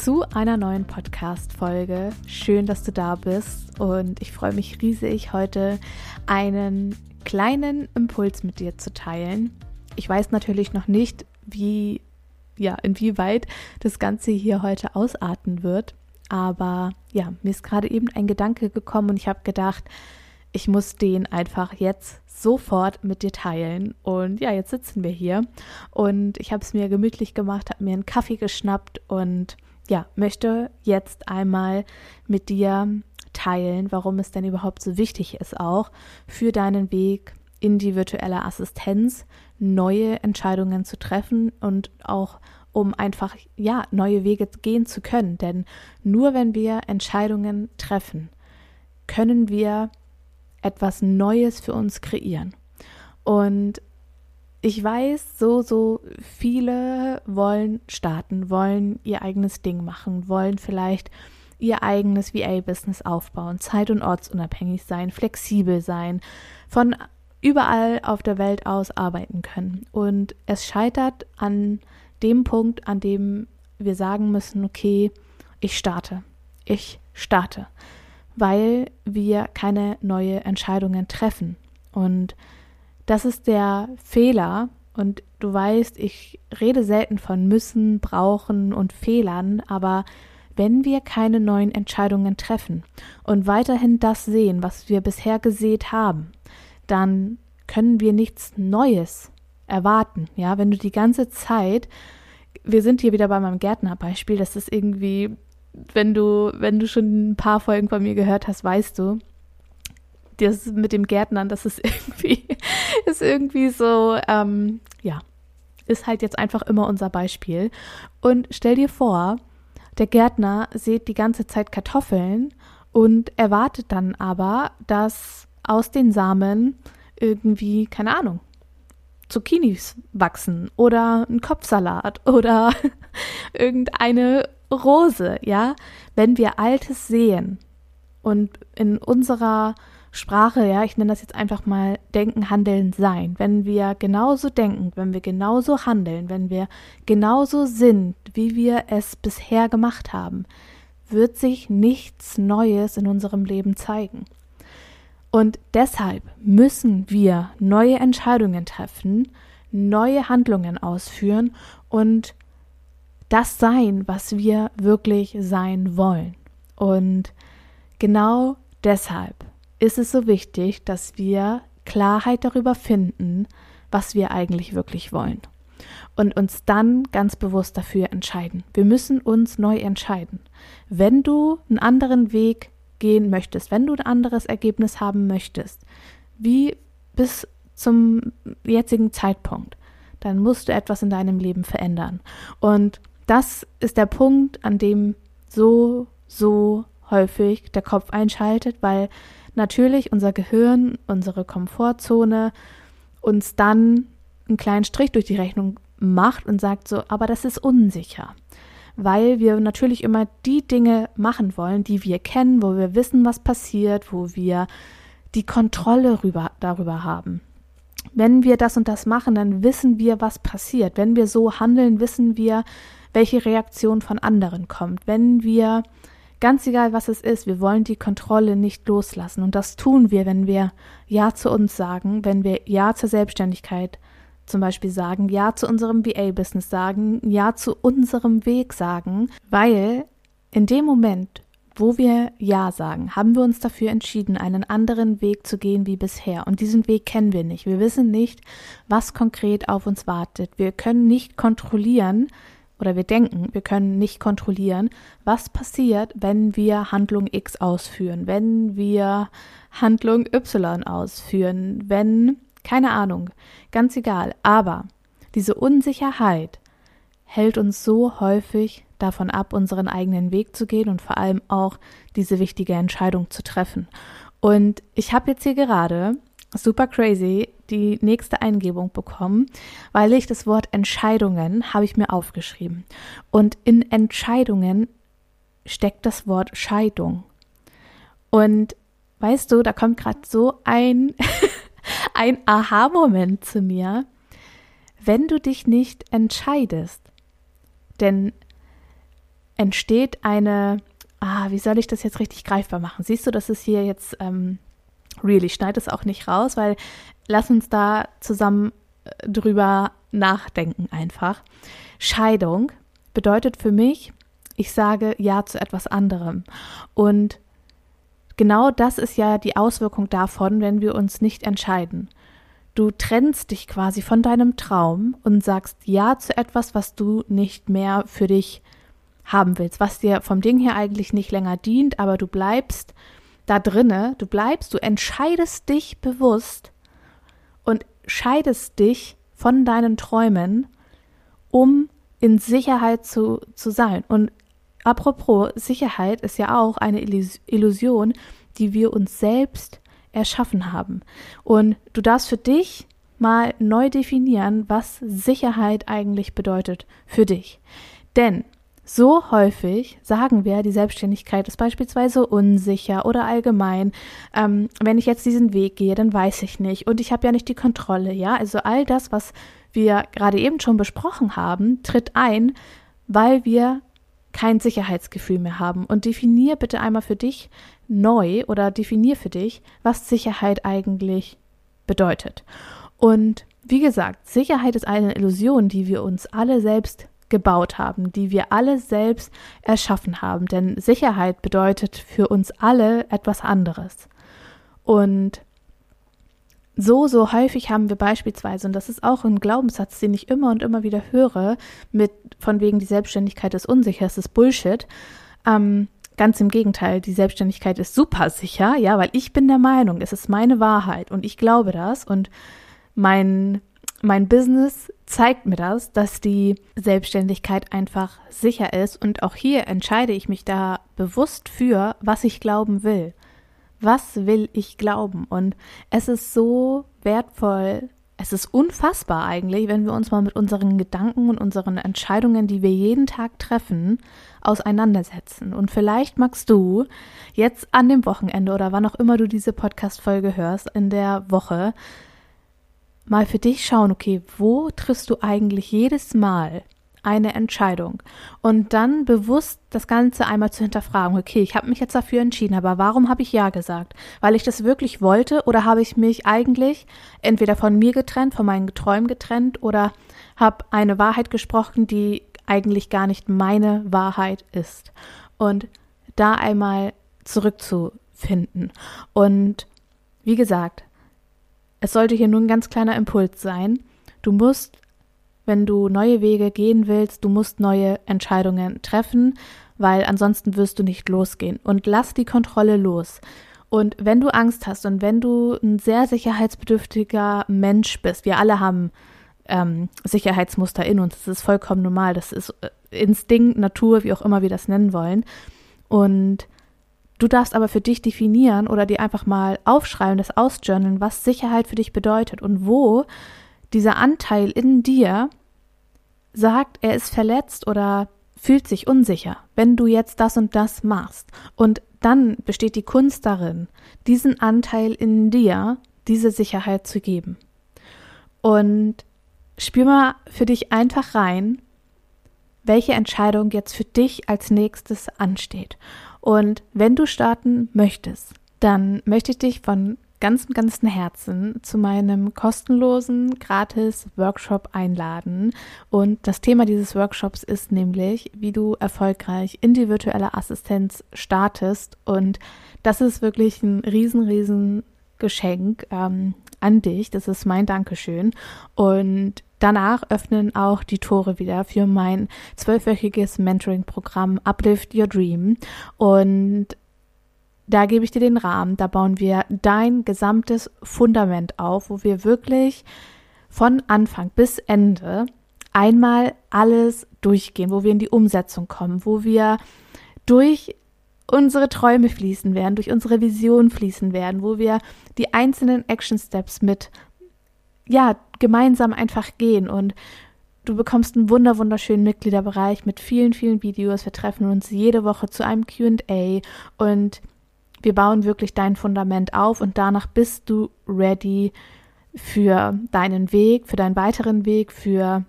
zu einer neuen Podcast-Folge. Schön, dass du da bist und ich freue mich riesig, heute einen kleinen Impuls mit dir zu teilen. Ich weiß natürlich noch nicht, wie, ja, inwieweit das Ganze hier heute ausarten wird, aber ja, mir ist gerade eben ein Gedanke gekommen und ich habe gedacht, ich muss den einfach jetzt sofort mit dir teilen. Und ja, jetzt sitzen wir hier und ich habe es mir gemütlich gemacht, habe mir einen Kaffee geschnappt und ja, möchte jetzt einmal mit dir teilen, warum es denn überhaupt so wichtig ist, auch für deinen Weg in die virtuelle Assistenz neue Entscheidungen zu treffen und auch um einfach ja neue Wege gehen zu können, denn nur wenn wir Entscheidungen treffen, können wir etwas Neues für uns kreieren. Und ich weiß, so, so viele wollen starten, wollen ihr eigenes Ding machen, wollen vielleicht ihr eigenes VA-Business aufbauen, zeit- und ortsunabhängig sein, flexibel sein, von überall auf der Welt aus arbeiten können. Und es scheitert an dem Punkt, an dem wir sagen müssen, okay, ich starte, ich starte weil wir keine neue Entscheidungen treffen. Und das ist der Fehler. Und du weißt, ich rede selten von müssen, brauchen und Fehlern, aber wenn wir keine neuen Entscheidungen treffen und weiterhin das sehen, was wir bisher gesät haben, dann können wir nichts Neues erwarten. Ja, wenn du die ganze Zeit, wir sind hier wieder bei meinem Gärtnerbeispiel, das ist irgendwie wenn du, wenn du schon ein paar Folgen von mir gehört hast, weißt du, das mit dem Gärtnern, das ist irgendwie, ist irgendwie so, ähm, ja, ist halt jetzt einfach immer unser Beispiel. Und stell dir vor, der Gärtner sät die ganze Zeit Kartoffeln und erwartet dann aber, dass aus den Samen irgendwie, keine Ahnung, Zucchinis wachsen oder ein Kopfsalat oder irgendeine Rose, ja, wenn wir Altes sehen und in unserer Sprache, ja, ich nenne das jetzt einfach mal Denken, Handeln, Sein, wenn wir genauso denken, wenn wir genauso handeln, wenn wir genauso sind, wie wir es bisher gemacht haben, wird sich nichts Neues in unserem Leben zeigen. Und deshalb müssen wir neue Entscheidungen treffen, neue Handlungen ausführen und das sein, was wir wirklich sein wollen. Und genau deshalb ist es so wichtig, dass wir Klarheit darüber finden, was wir eigentlich wirklich wollen. Und uns dann ganz bewusst dafür entscheiden. Wir müssen uns neu entscheiden. Wenn du einen anderen Weg gehen möchtest, wenn du ein anderes Ergebnis haben möchtest, wie bis zum jetzigen Zeitpunkt, dann musst du etwas in deinem Leben verändern. Und das ist der Punkt, an dem so, so häufig der Kopf einschaltet, weil natürlich unser Gehirn, unsere Komfortzone uns dann einen kleinen Strich durch die Rechnung macht und sagt so, aber das ist unsicher. Weil wir natürlich immer die Dinge machen wollen, die wir kennen, wo wir wissen, was passiert, wo wir die Kontrolle rüber, darüber haben. Wenn wir das und das machen, dann wissen wir, was passiert. Wenn wir so handeln, wissen wir, welche Reaktion von anderen kommt. Wenn wir, ganz egal was es ist, wir wollen die Kontrolle nicht loslassen. Und das tun wir, wenn wir Ja zu uns sagen, wenn wir Ja zur Selbstständigkeit zum Beispiel sagen, Ja zu unserem VA-Business sagen, Ja zu unserem Weg sagen, weil in dem Moment, wo wir Ja sagen, haben wir uns dafür entschieden, einen anderen Weg zu gehen wie bisher. Und diesen Weg kennen wir nicht. Wir wissen nicht, was konkret auf uns wartet. Wir können nicht kontrollieren, oder wir denken, wir können nicht kontrollieren, was passiert, wenn wir Handlung X ausführen, wenn wir Handlung Y ausführen, wenn, keine Ahnung, ganz egal. Aber diese Unsicherheit hält uns so häufig davon ab, unseren eigenen Weg zu gehen und vor allem auch diese wichtige Entscheidung zu treffen. Und ich habe jetzt hier gerade super crazy die nächste Eingebung bekommen, weil ich das Wort Entscheidungen habe ich mir aufgeschrieben. Und in Entscheidungen steckt das Wort Scheidung. Und weißt du, da kommt gerade so ein, ein Aha-Moment zu mir, wenn du dich nicht entscheidest. Denn entsteht eine, ah, wie soll ich das jetzt richtig greifbar machen? Siehst du, das ist hier jetzt ähm, real. Ich schneide es auch nicht raus, weil lass uns da zusammen äh, drüber nachdenken einfach. Scheidung bedeutet für mich, ich sage Ja zu etwas anderem. Und genau das ist ja die Auswirkung davon, wenn wir uns nicht entscheiden. Du trennst dich quasi von deinem Traum und sagst Ja zu etwas, was du nicht mehr für dich haben willst, was dir vom Ding her eigentlich nicht länger dient, aber du bleibst da drinne, du bleibst, du entscheidest dich bewusst und scheidest dich von deinen Träumen, um in Sicherheit zu, zu sein. Und apropos, Sicherheit ist ja auch eine Illusion, die wir uns selbst erschaffen haben. Und du darfst für dich mal neu definieren, was Sicherheit eigentlich bedeutet für dich. Denn so häufig sagen wir, die Selbstständigkeit ist beispielsweise unsicher oder allgemein. Ähm, wenn ich jetzt diesen Weg gehe, dann weiß ich nicht und ich habe ja nicht die Kontrolle. Ja, also all das, was wir gerade eben schon besprochen haben, tritt ein, weil wir kein Sicherheitsgefühl mehr haben. Und definier bitte einmal für dich neu oder definier für dich, was Sicherheit eigentlich bedeutet. Und wie gesagt, Sicherheit ist eine Illusion, die wir uns alle selbst gebaut haben, die wir alle selbst erschaffen haben. Denn Sicherheit bedeutet für uns alle etwas anderes. Und so, so häufig haben wir beispielsweise, und das ist auch ein Glaubenssatz, den ich immer und immer wieder höre, mit von wegen die Selbstständigkeit ist unsicher, es ist Bullshit. Ähm, ganz im Gegenteil, die Selbstständigkeit ist super sicher, ja, weil ich bin der Meinung, es ist meine Wahrheit und ich glaube das und mein mein Business zeigt mir das, dass die Selbstständigkeit einfach sicher ist und auch hier entscheide ich mich da bewusst für, was ich glauben will. Was will ich glauben? Und es ist so wertvoll, es ist unfassbar eigentlich, wenn wir uns mal mit unseren Gedanken und unseren Entscheidungen, die wir jeden Tag treffen, auseinandersetzen. Und vielleicht magst du jetzt an dem Wochenende oder wann auch immer du diese Podcast-Folge hörst, in der Woche, mal für dich schauen, okay, wo triffst du eigentlich jedes Mal eine Entscheidung und dann bewusst das Ganze einmal zu hinterfragen, okay, ich habe mich jetzt dafür entschieden, aber warum habe ich ja gesagt? Weil ich das wirklich wollte oder habe ich mich eigentlich entweder von mir getrennt, von meinen Träumen getrennt oder habe eine Wahrheit gesprochen, die eigentlich gar nicht meine Wahrheit ist. Und da einmal zurückzufinden. Und wie gesagt, es sollte hier nur ein ganz kleiner Impuls sein. Du musst, wenn du neue Wege gehen willst, du musst neue Entscheidungen treffen, weil ansonsten wirst du nicht losgehen. Und lass die Kontrolle los. Und wenn du Angst hast und wenn du ein sehr sicherheitsbedürftiger Mensch bist, wir alle haben ähm, Sicherheitsmuster in uns, das ist vollkommen normal, das ist äh, Instinkt, Natur, wie auch immer wir das nennen wollen. Und Du darfst aber für dich definieren oder dir einfach mal aufschreiben, das ausjournalen, was Sicherheit für dich bedeutet und wo dieser Anteil in dir sagt, er ist verletzt oder fühlt sich unsicher, wenn du jetzt das und das machst. Und dann besteht die Kunst darin, diesen Anteil in dir, diese Sicherheit zu geben. Und spür mal für dich einfach rein, welche Entscheidung jetzt für dich als nächstes ansteht. Und wenn du starten möchtest, dann möchte ich dich von ganzem, ganzem Herzen zu meinem kostenlosen, gratis Workshop einladen. Und das Thema dieses Workshops ist nämlich, wie du erfolgreich in die virtuelle Assistenz startest. Und das ist wirklich ein riesen, riesen Geschenk ähm, an dich. Das ist mein Dankeschön. Und Danach öffnen auch die Tore wieder für mein zwölfwöchiges Mentoring-Programm Uplift Your Dream. Und da gebe ich dir den Rahmen, da bauen wir dein gesamtes Fundament auf, wo wir wirklich von Anfang bis Ende einmal alles durchgehen, wo wir in die Umsetzung kommen, wo wir durch unsere Träume fließen werden, durch unsere Vision fließen werden, wo wir die einzelnen Action Steps mit, ja, gemeinsam einfach gehen und Du bekommst einen wunder wunderschönen Mitgliederbereich mit vielen, vielen Videos. Wir treffen uns jede Woche zu einem QA und wir bauen wirklich dein Fundament auf und danach bist du ready für deinen Weg, für deinen weiteren Weg, für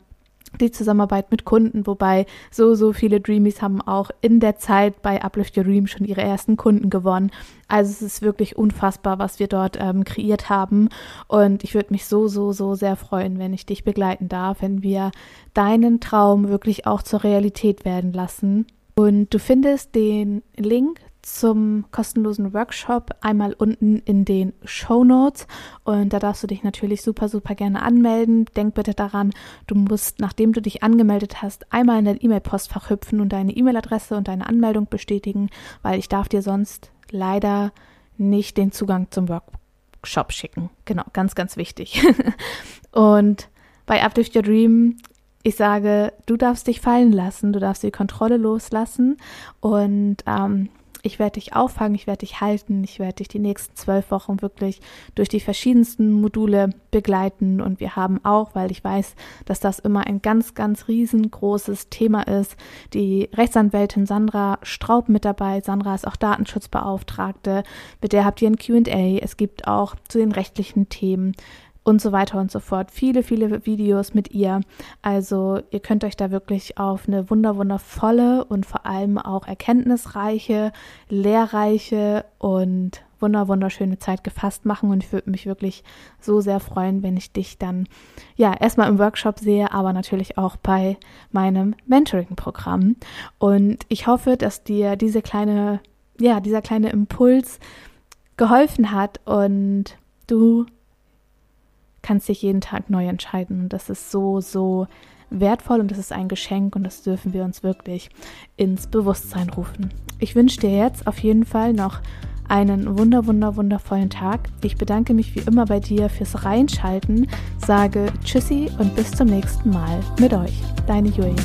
die Zusammenarbeit mit Kunden, wobei so, so viele Dreamies haben auch in der Zeit bei Uplift Your Dream schon ihre ersten Kunden gewonnen. Also es ist wirklich unfassbar, was wir dort ähm, kreiert haben. Und ich würde mich so, so, so sehr freuen, wenn ich dich begleiten darf, wenn wir deinen Traum wirklich auch zur Realität werden lassen. Und du findest den Link zum kostenlosen Workshop einmal unten in den Show Notes und da darfst du dich natürlich super, super gerne anmelden. Denk bitte daran, du musst, nachdem du dich angemeldet hast, einmal in dein E-Mail-Postfach hüpfen und deine E-Mail-Adresse und deine Anmeldung bestätigen, weil ich darf dir sonst leider nicht den Zugang zum Workshop schicken. Genau, ganz, ganz wichtig. und bei Uplift Your Dream ich sage, du darfst dich fallen lassen, du darfst die Kontrolle loslassen und ähm, ich werde dich auffangen, ich werde dich halten, ich werde dich die nächsten zwölf Wochen wirklich durch die verschiedensten Module begleiten. Und wir haben auch, weil ich weiß, dass das immer ein ganz, ganz riesengroßes Thema ist, die Rechtsanwältin Sandra Straub mit dabei. Sandra ist auch Datenschutzbeauftragte. Mit der habt ihr ein QA. Es gibt auch zu den rechtlichen Themen und so weiter und so fort. Viele, viele Videos mit ihr. Also ihr könnt euch da wirklich auf eine wunder, wundervolle und vor allem auch erkenntnisreiche, lehrreiche und wunder, wunderschöne Zeit gefasst machen. Und ich würde mich wirklich so sehr freuen, wenn ich dich dann, ja, erstmal im Workshop sehe, aber natürlich auch bei meinem Mentoring-Programm. Und ich hoffe, dass dir diese kleine, ja, dieser kleine Impuls geholfen hat und du kannst dich jeden Tag neu entscheiden. Und das ist so, so wertvoll und das ist ein Geschenk und das dürfen wir uns wirklich ins Bewusstsein rufen. Ich wünsche dir jetzt auf jeden Fall noch einen wunder, wunder, wundervollen Tag. Ich bedanke mich wie immer bei dir fürs Reinschalten, sage Tschüssi und bis zum nächsten Mal mit euch. Deine Julia.